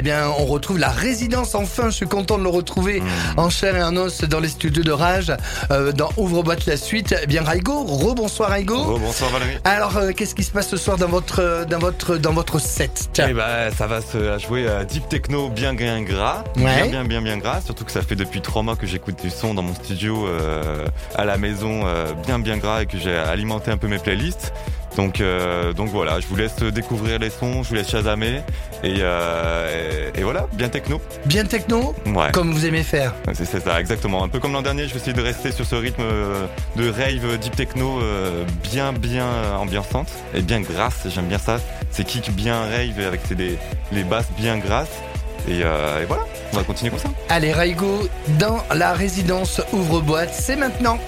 eh bien, on retrouve la résidence. Enfin, je suis content de le retrouver en chair et en os dans les studios de Rage, euh, dans Ouvre-boîte la suite. Eh bien, Raigo, rebonsoir Raigo. Oh, bonsoir Valérie. Alors, euh, qu'est-ce qui se passe ce soir dans votre, dans votre, dans votre set? Tiens. Eh ben, ça va se jouer à deep techno bien bien gras, Ouais. bien bien bien bien gras. Surtout que ça fait depuis trois mois que j'écoute du son dans mon studio euh, à la maison, euh, bien bien gras et que j'ai alimenté un peu mes playlists. Donc euh, donc voilà, je vous laisse découvrir les sons, je vous laisse chasamer et, euh, et, et voilà, bien techno. Bien techno, Ouais. comme vous aimez faire. C'est ça, exactement. Un peu comme l'an dernier, je vais essayer de rester sur ce rythme euh, de rave deep techno euh, bien bien ambiançante et bien grasse. J'aime bien ça. C'est kick bien rave avec ses des, les basses bien grasses. Et, et voilà, on va continuer comme ça. Allez, Raigo, dans la résidence Ouvre-boîte, c'est maintenant.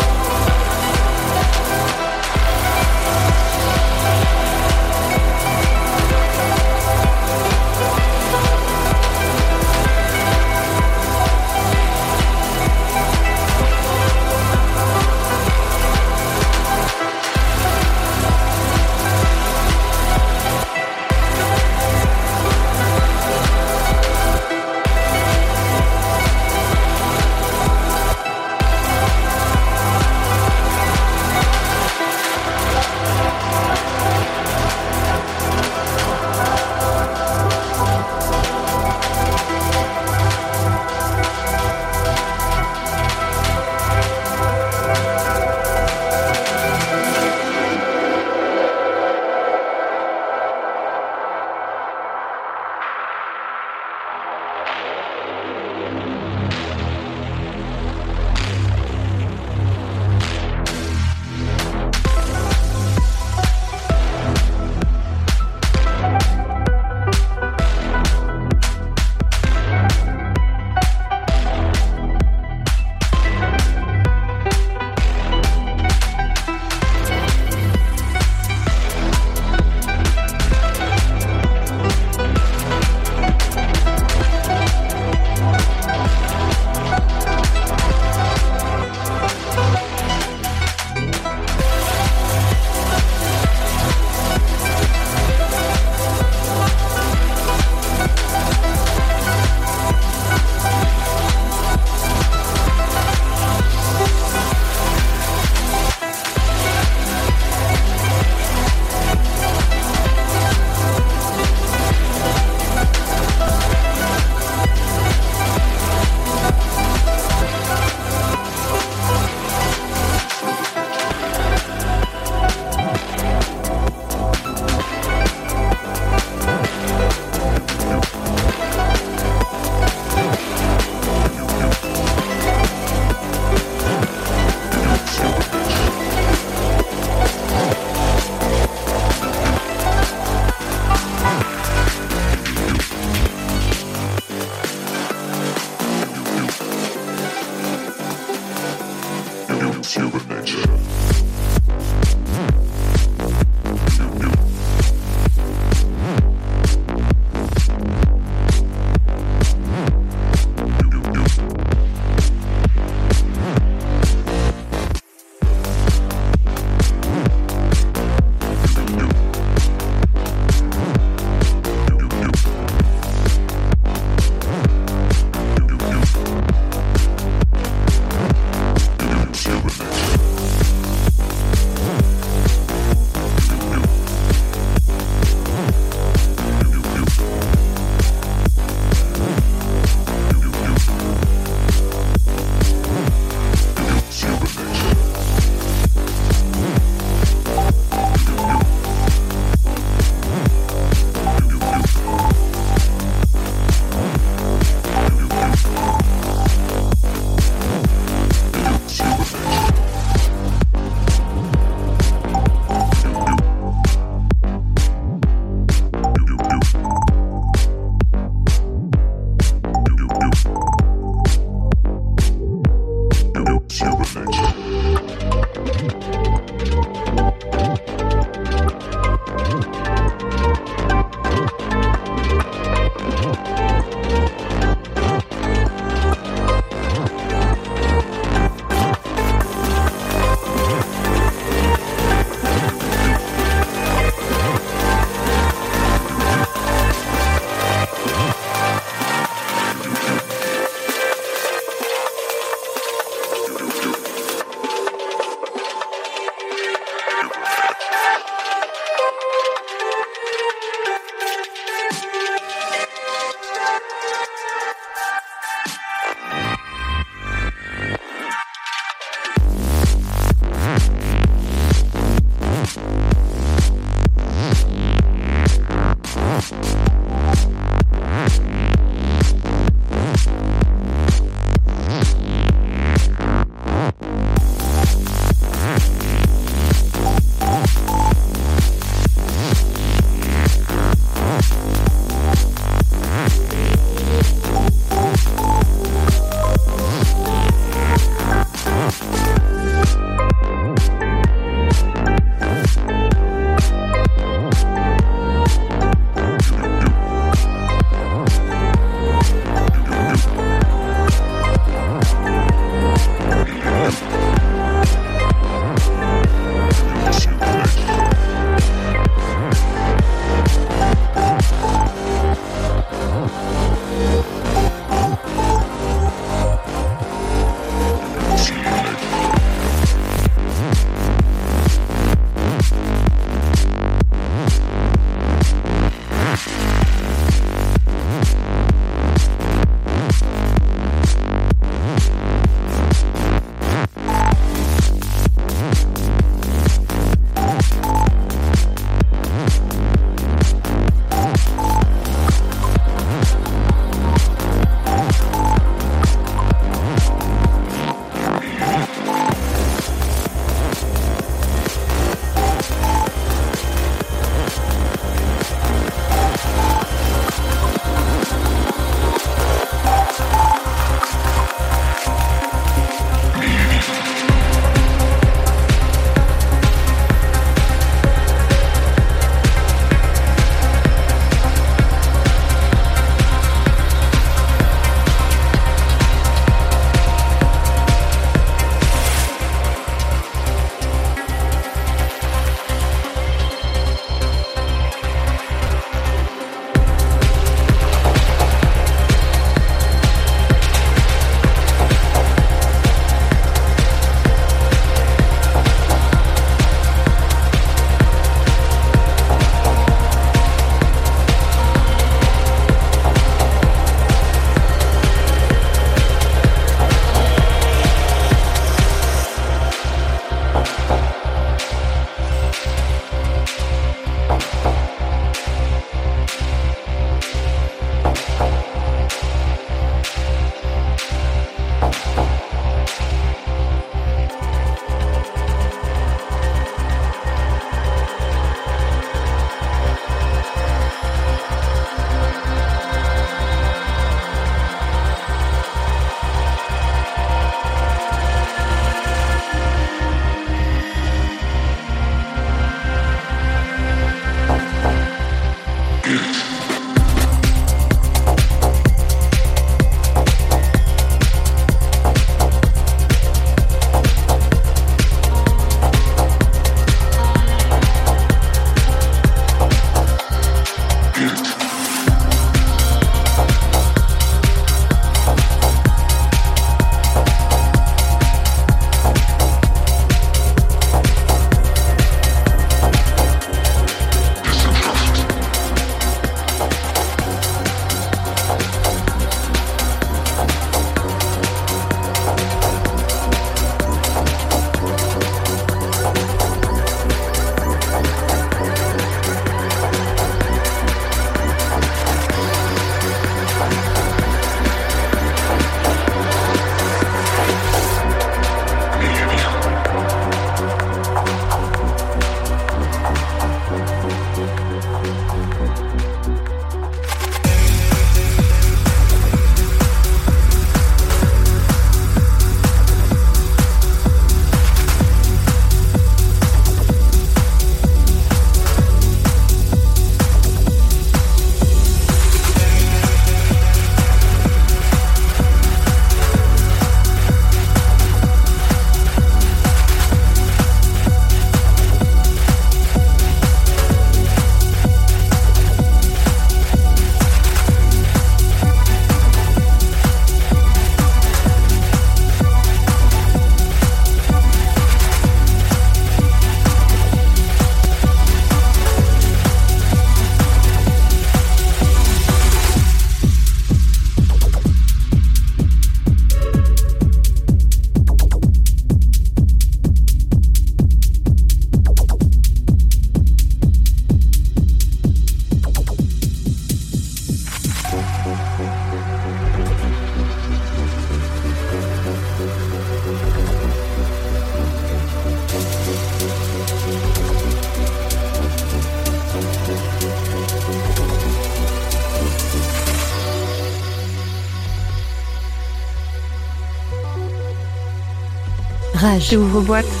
Rage. Ouvre-boîte. Rage.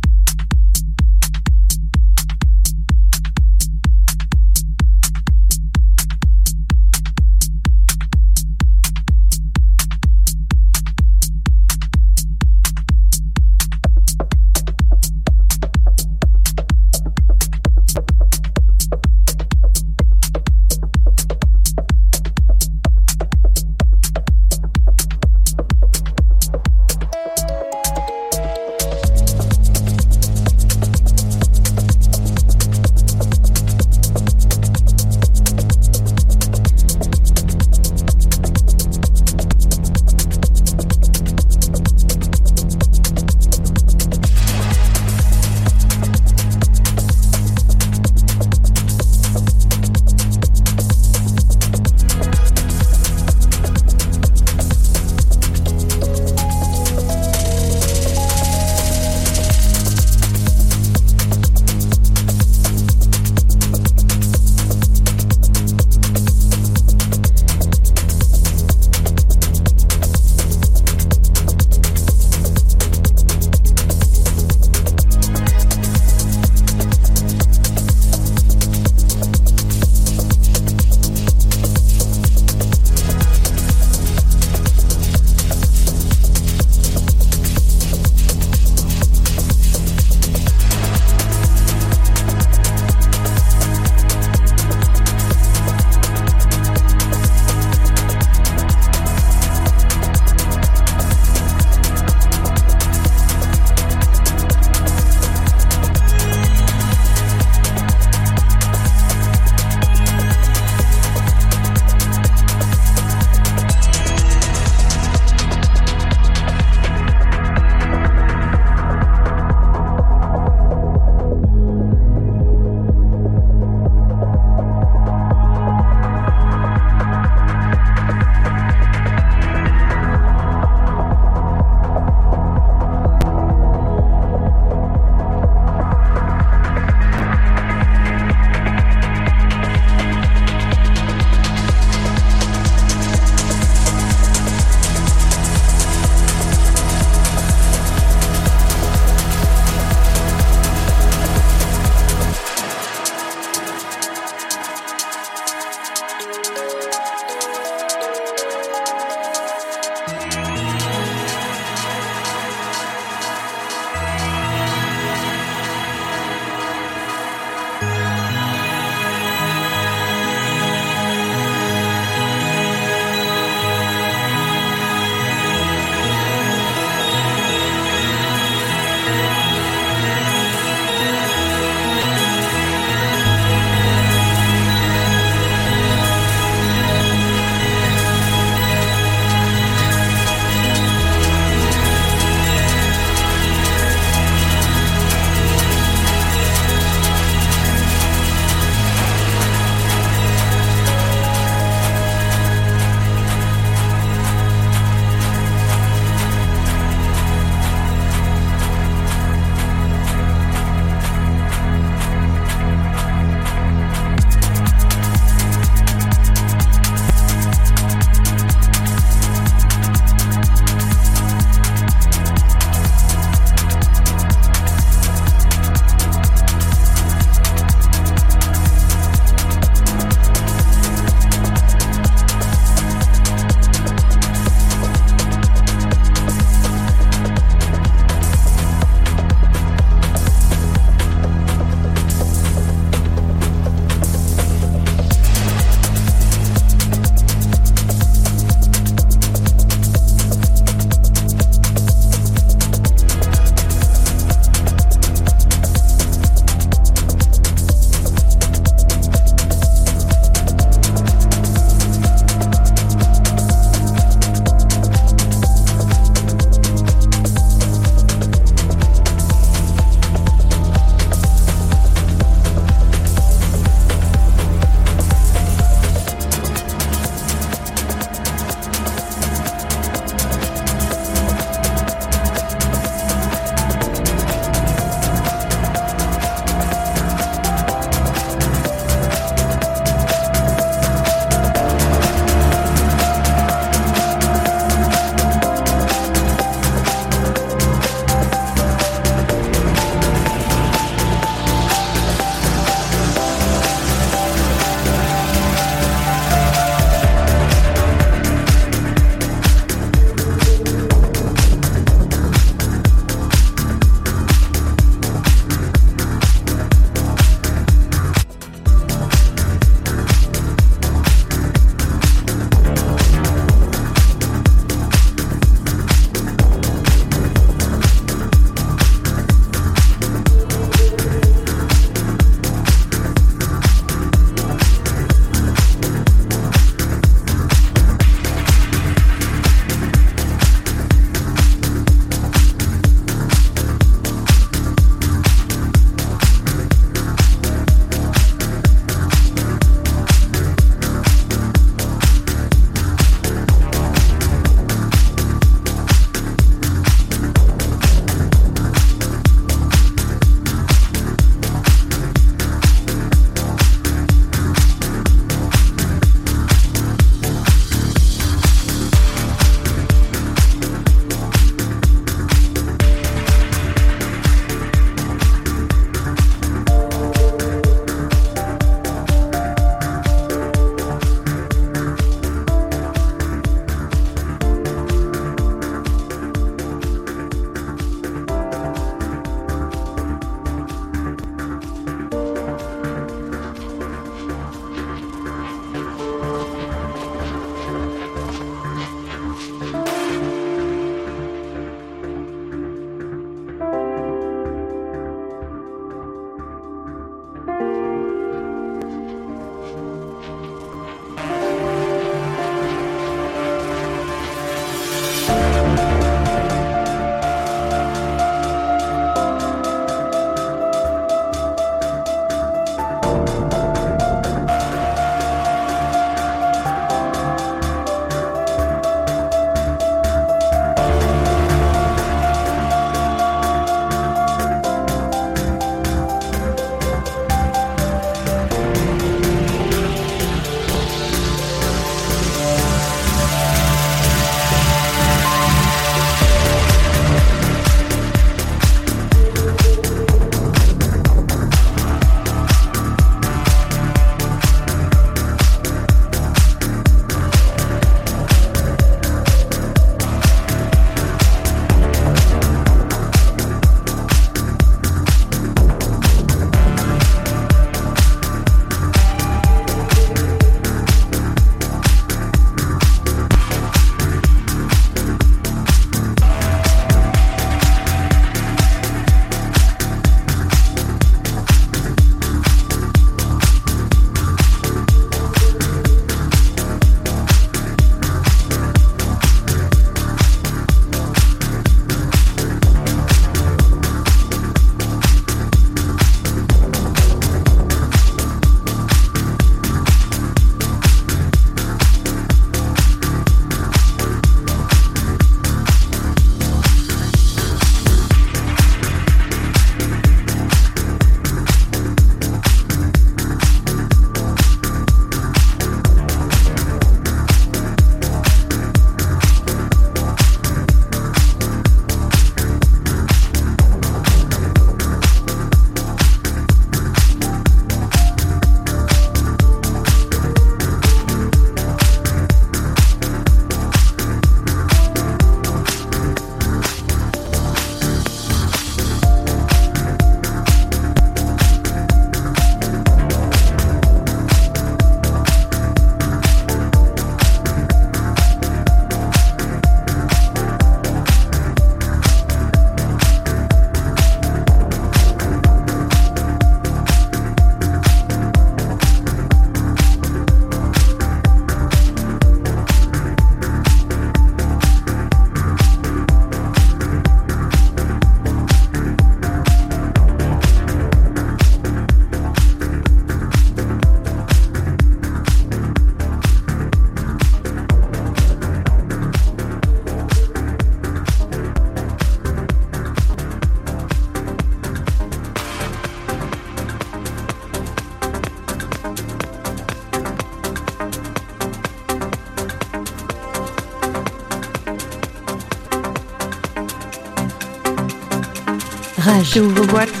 Ouvre boîte.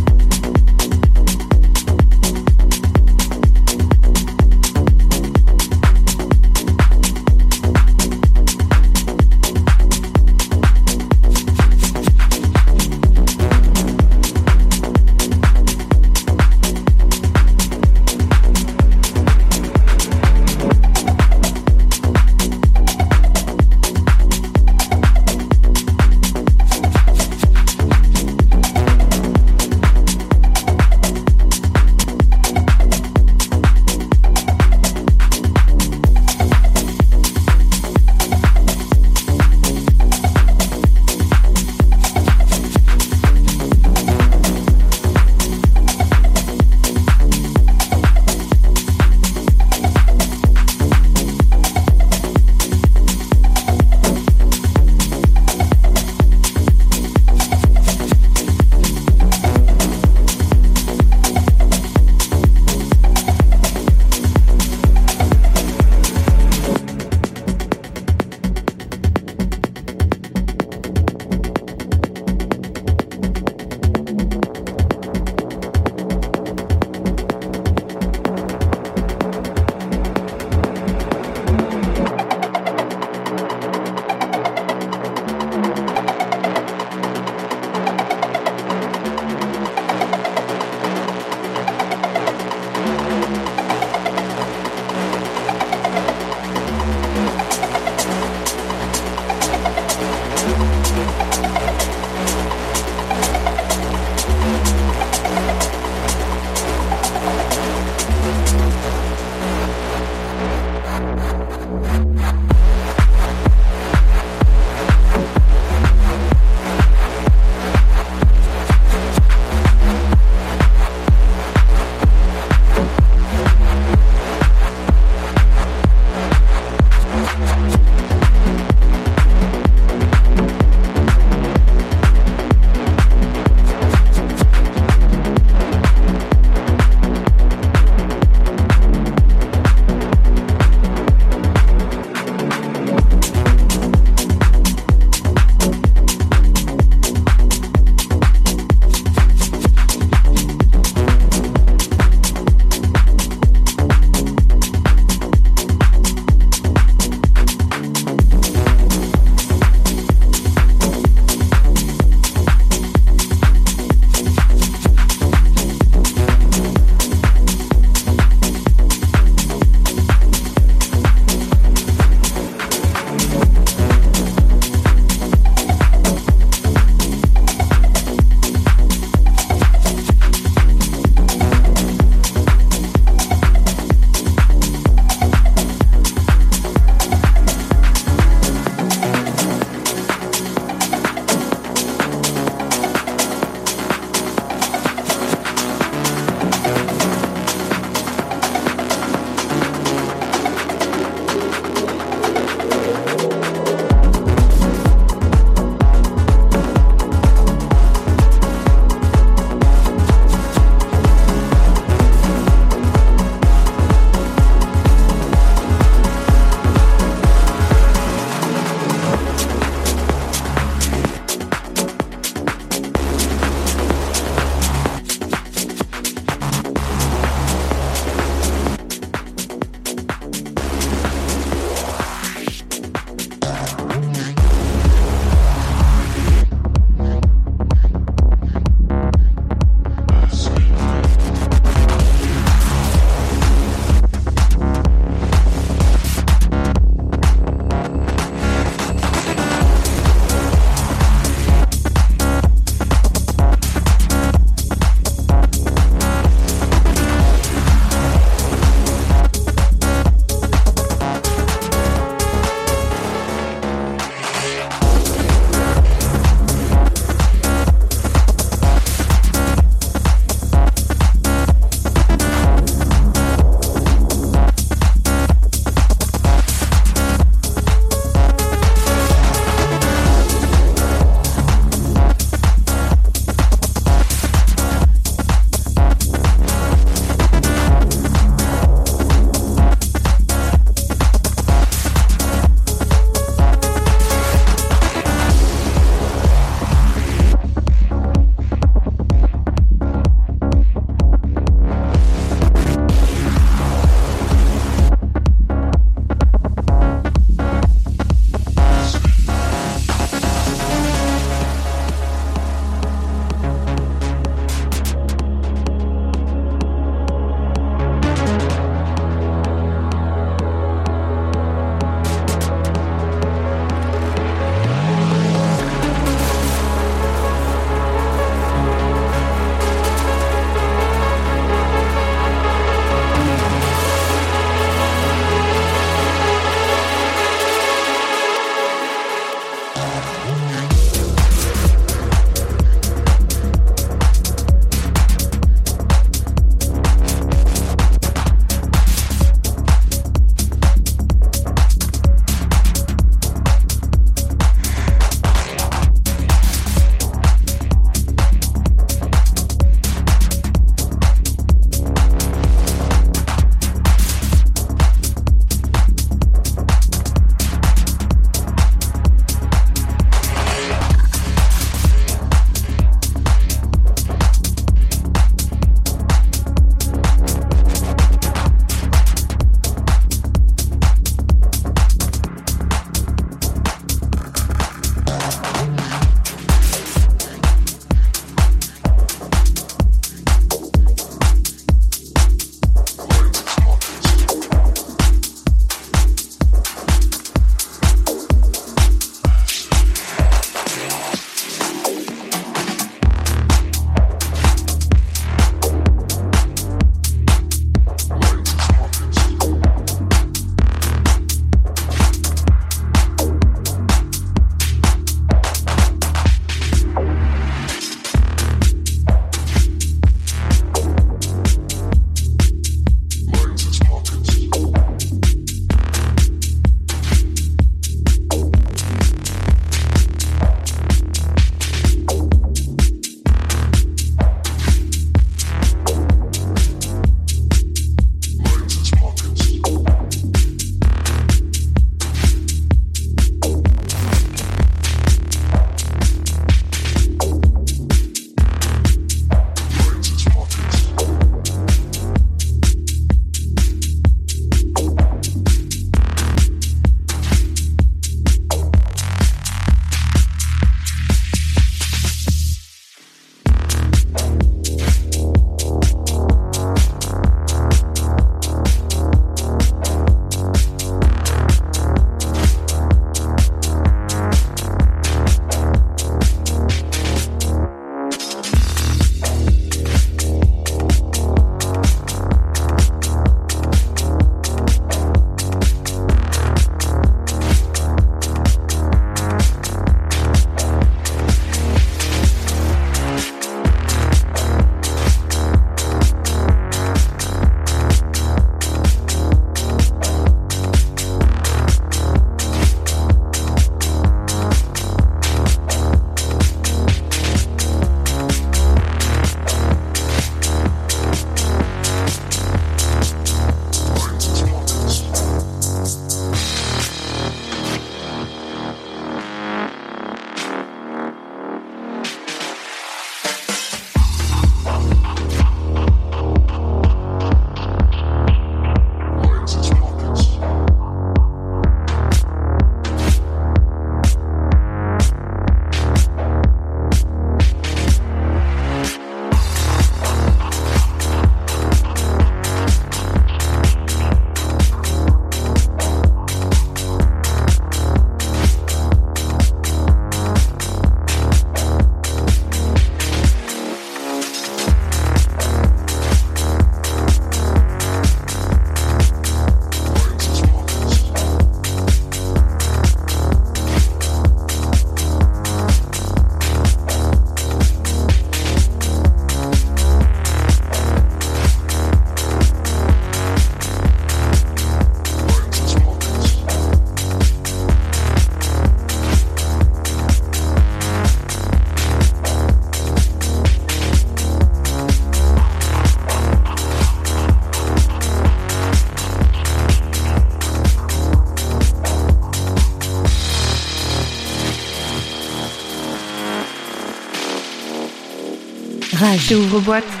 Rage. Ouvre-boîte.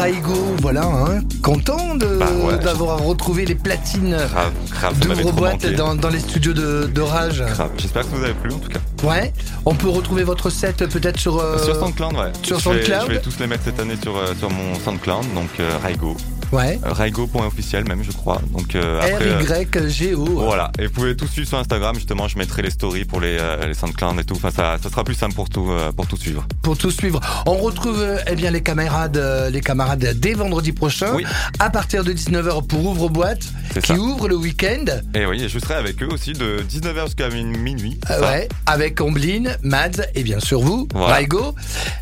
Raigo, voilà, hein, content de- Bah ouais. d'avoir retrouvé les platines Grave, grave, d'ouvre-boîte manqué. dans, dans les studios de, de Rage. J'espère que ça vous avez plu en tout cas. Ouais, on peut retrouver votre set peut-être sur... euh, Sur SoundCloud, ouais. sur je vais, je vais tous les mettre cette année sur, euh, sur mon SoundCloud, donc euh, Raigo. Ouais, Euh, Raigo.officiel même, je crois. Donc euh, euh, R-Y-G-O. Voilà, et vous pouvez tout suivre sur Instagram, justement, je mettrai les stories pour les, les SoundCloud et tout, enfin ça, ça sera plus simple pour tout, pour tout suivre. pour tout suivre. On retrouve eh bien les camarades, les camarades dès vendredi prochain Oui. à partir de 19h pour ouvre boîte qui ça. ouvre le week-end. Et oui, et je serai avec eux aussi de 19h jusqu'à min- minuit. Euh, ouais, avec Omblin, Mads et bien sûr vous, Voilà. Raigo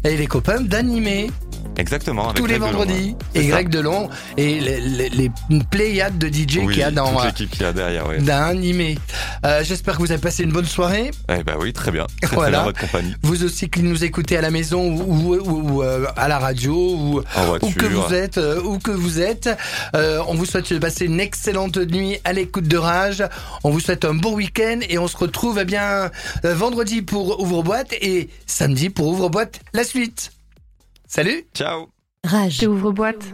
et les copains d'animé Exactement. Avec tous les Greg Delon, vendredis ouais. et. Greg Delon et les, les, les pléiades de DJ Oui, qu'il y a dans euh, l'équipe qu'il y a derrière, ouais. d'animé. Euh, J'espère que vous avez passé une bonne soirée. Eh ben oui, très bien. Très, très Voilà. bien votre compagnie. Vous aussi qui nous écoutez à la maison ou, ou- ou, ou, euh, à la radio ou voiture. où que vous êtes, euh, où que vous êtes. Euh, on vous souhaite de passer une excellente nuit à l'écoute de Rage. On vous souhaite un bon week-end et on se retrouve eh bien vendredi pour Ouvre-boîte et samedi pour Ouvre-boîte la suite. Salut Ciao Rage. J'ouvre boîte.